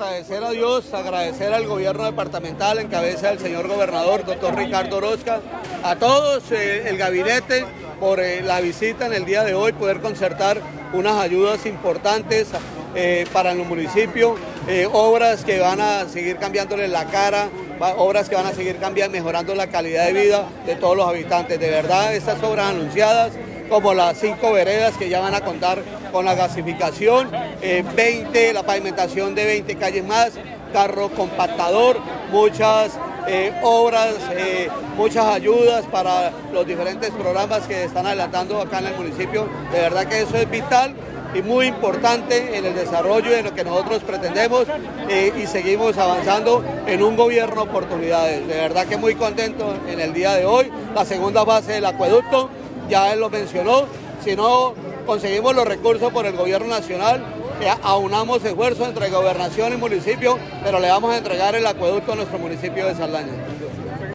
agradecer a Dios, agradecer al gobierno departamental en cabeza del señor gobernador, doctor Ricardo Orozca, a todos eh, el gabinete por eh, la visita en el día de hoy, poder concertar unas ayudas importantes eh, para el municipio, obras que van a seguir cambiándole la cara, obras que van a seguir cambiando, mejorando la calidad de vida de todos los habitantes. De verdad, estas obras anunciadas como las cinco veredas que ya van a contar con la gasificación, 20, eh, la pavimentación de 20 calles más, carro compactador, muchas eh, obras, eh, muchas ayudas para los diferentes programas que están adelantando acá en el municipio. De verdad que eso es vital y muy importante en el desarrollo de lo que nosotros pretendemos y seguimos avanzando en un gobierno de oportunidades. De verdad que muy contento en el día de hoy. La segunda fase del acueducto ya él lo mencionó, si no conseguimos los recursos por el gobierno nacional, aunamos esfuerzos entre gobernación y municipio, pero le vamos a entregar el acueducto a nuestro municipio de Saldaña.